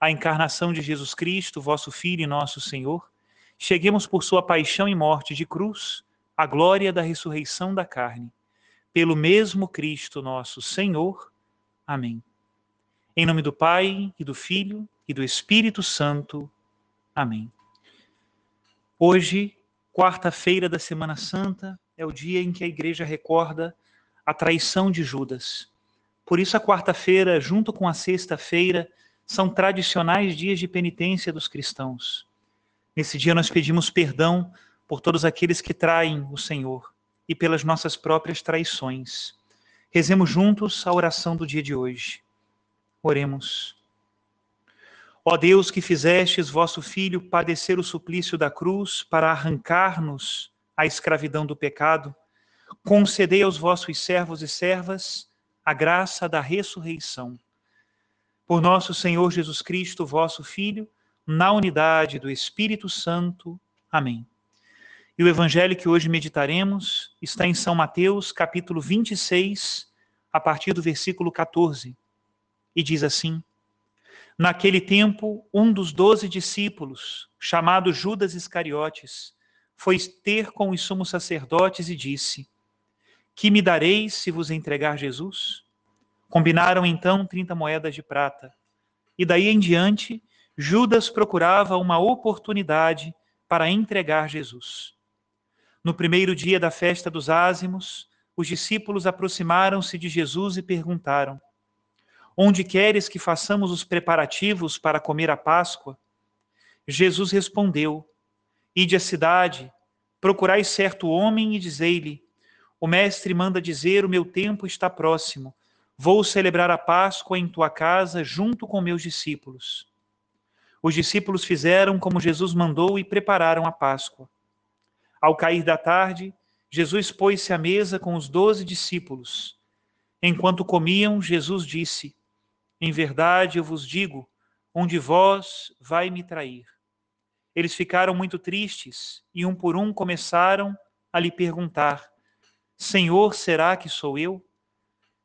a encarnação de Jesus Cristo, vosso Filho e nosso Senhor, cheguemos por sua paixão e morte de cruz à glória da ressurreição da carne. Pelo mesmo Cristo nosso Senhor. Amém. Em nome do Pai, e do Filho, e do Espírito Santo. Amém. Hoje, quarta-feira da Semana Santa, é o dia em que a igreja recorda a traição de Judas. Por isso, a quarta-feira, junto com a sexta-feira, são tradicionais dias de penitência dos cristãos. Nesse dia nós pedimos perdão por todos aqueles que traem o Senhor e pelas nossas próprias traições. Rezemos juntos a oração do dia de hoje. Oremos. Ó Deus que fizestes vosso Filho padecer o suplício da cruz para arrancar-nos a escravidão do pecado, concedei aos vossos servos e servas a graça da ressurreição por nosso Senhor Jesus Cristo, vosso Filho, na unidade do Espírito Santo. Amém. E o evangelho que hoje meditaremos está em São Mateus, capítulo 26, a partir do versículo 14, e diz assim: Naquele tempo, um dos doze discípulos, chamado Judas Iscariotes, foi ter com os sumos sacerdotes e disse: Que me dareis se vos entregar Jesus? Combinaram então 30 moedas de prata. E daí em diante, Judas procurava uma oportunidade para entregar Jesus. No primeiro dia da festa dos ázimos, os discípulos aproximaram-se de Jesus e perguntaram: Onde queres que façamos os preparativos para comer a Páscoa? Jesus respondeu: Ide à cidade, procurai certo homem e dizei-lhe: O mestre manda dizer: O meu tempo está próximo Vou celebrar a Páscoa em tua casa junto com meus discípulos. Os discípulos fizeram como Jesus mandou e prepararam a Páscoa. Ao cair da tarde, Jesus pôs-se à mesa com os doze discípulos. Enquanto comiam, Jesus disse: Em verdade eu vos digo, um de vós vai me trair. Eles ficaram muito tristes e um por um começaram a lhe perguntar: Senhor, será que sou eu?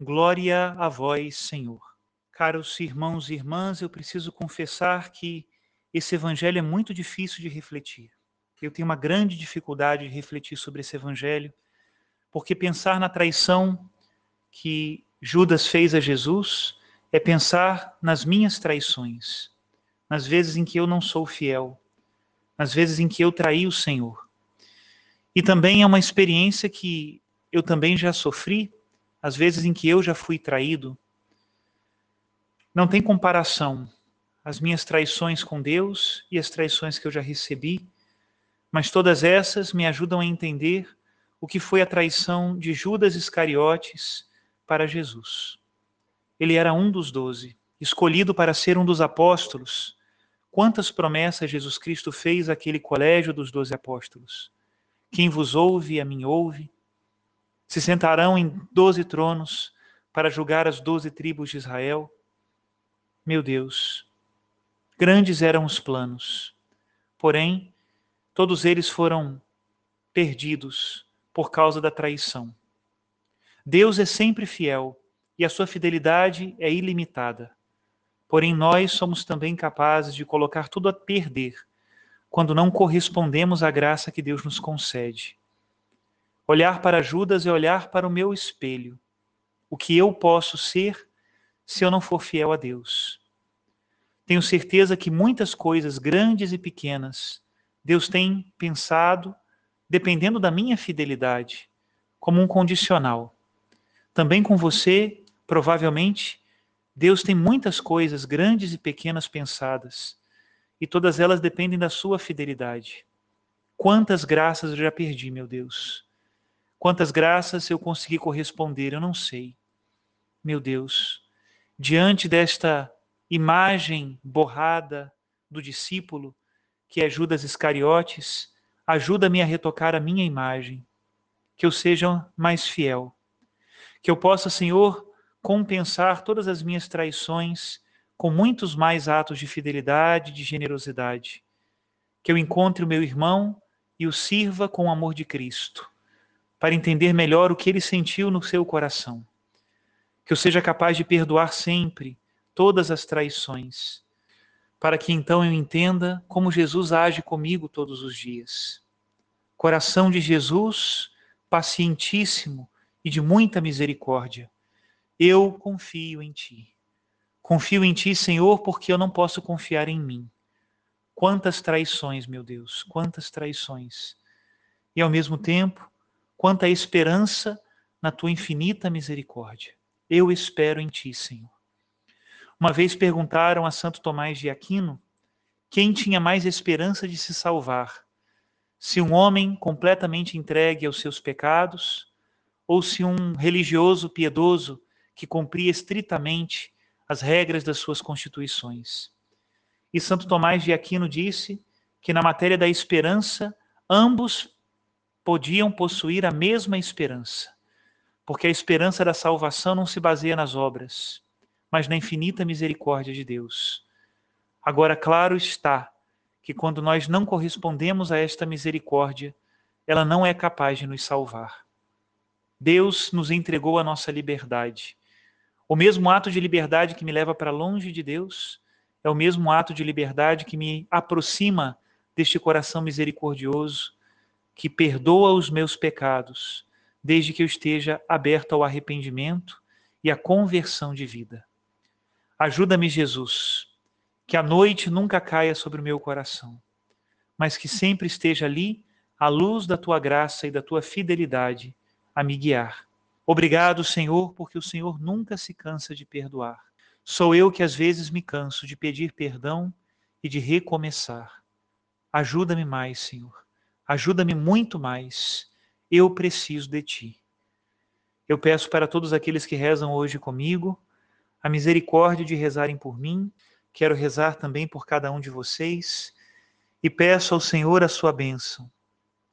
Glória a vós, Senhor. Caros irmãos e irmãs, eu preciso confessar que esse evangelho é muito difícil de refletir. Eu tenho uma grande dificuldade de refletir sobre esse evangelho, porque pensar na traição que Judas fez a Jesus é pensar nas minhas traições, nas vezes em que eu não sou fiel, nas vezes em que eu traí o Senhor. E também é uma experiência que eu também já sofri as vezes em que eu já fui traído, não tem comparação as minhas traições com Deus e as traições que eu já recebi, mas todas essas me ajudam a entender o que foi a traição de Judas Iscariotes para Jesus. Ele era um dos doze, escolhido para ser um dos apóstolos. Quantas promessas Jesus Cristo fez àquele colégio dos doze apóstolos? Quem vos ouve, a mim ouve. Se sentarão em doze tronos para julgar as doze tribos de Israel. Meu Deus, grandes eram os planos, porém, todos eles foram perdidos por causa da traição. Deus é sempre fiel e a sua fidelidade é ilimitada. Porém, nós somos também capazes de colocar tudo a perder quando não correspondemos à graça que Deus nos concede. Olhar para Judas é olhar para o meu espelho. O que eu posso ser se eu não for fiel a Deus? Tenho certeza que muitas coisas, grandes e pequenas, Deus tem pensado, dependendo da minha fidelidade, como um condicional. Também com você, provavelmente, Deus tem muitas coisas, grandes e pequenas, pensadas, e todas elas dependem da sua fidelidade. Quantas graças eu já perdi, meu Deus. Quantas graças eu consegui corresponder, eu não sei. Meu Deus, diante desta imagem borrada do discípulo, que é Judas Iscariotes, ajuda-me a retocar a minha imagem, que eu seja mais fiel, que eu possa, Senhor, compensar todas as minhas traições com muitos mais atos de fidelidade e de generosidade, que eu encontre o meu irmão e o sirva com o amor de Cristo, para entender melhor o que ele sentiu no seu coração, que eu seja capaz de perdoar sempre todas as traições, para que então eu entenda como Jesus age comigo todos os dias. Coração de Jesus, pacientíssimo e de muita misericórdia, eu confio em Ti. Confio em Ti, Senhor, porque eu não posso confiar em mim. Quantas traições, meu Deus, quantas traições. E ao mesmo tempo, quanta esperança na Tua infinita misericórdia. Eu espero em Ti, Senhor. Uma vez perguntaram a Santo Tomás de Aquino quem tinha mais esperança de se salvar, se um homem completamente entregue aos seus pecados ou se um religioso piedoso que cumpria estritamente as regras das suas constituições. E Santo Tomás de Aquino disse que na matéria da esperança, ambos podiam possuir a mesma esperança, porque a esperança da salvação não se baseia nas obras, mas na infinita misericórdia de Deus. Agora, claro está que quando nós não correspondemos a esta misericórdia, ela não é capaz de nos salvar. Deus nos entregou a nossa liberdade. O mesmo ato de liberdade que me leva para longe de Deus é o mesmo ato de liberdade que me aproxima deste coração misericordioso, que perdoa os meus pecados, desde que eu esteja aberto ao arrependimento e à conversão de vida. Ajuda-me, Jesus, que a noite nunca caia sobre o meu coração, mas que sempre esteja ali a luz da tua graça e da tua fidelidade a me guiar. Obrigado, Senhor, porque o Senhor nunca se cansa de perdoar. Sou eu que às vezes me canso de pedir perdão e de recomeçar. Ajuda-me mais, Senhor. Ajuda-me muito mais. Eu preciso de ti. Eu peço para todos aqueles que rezam hoje comigo a misericórdia de rezarem por mim. Quero rezar também por cada um de vocês e peço ao Senhor a sua bênção,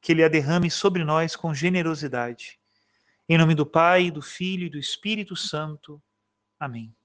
que Ele a derrame sobre nós com generosidade. Em nome do Pai, do Filho e do Espírito Santo. Amém.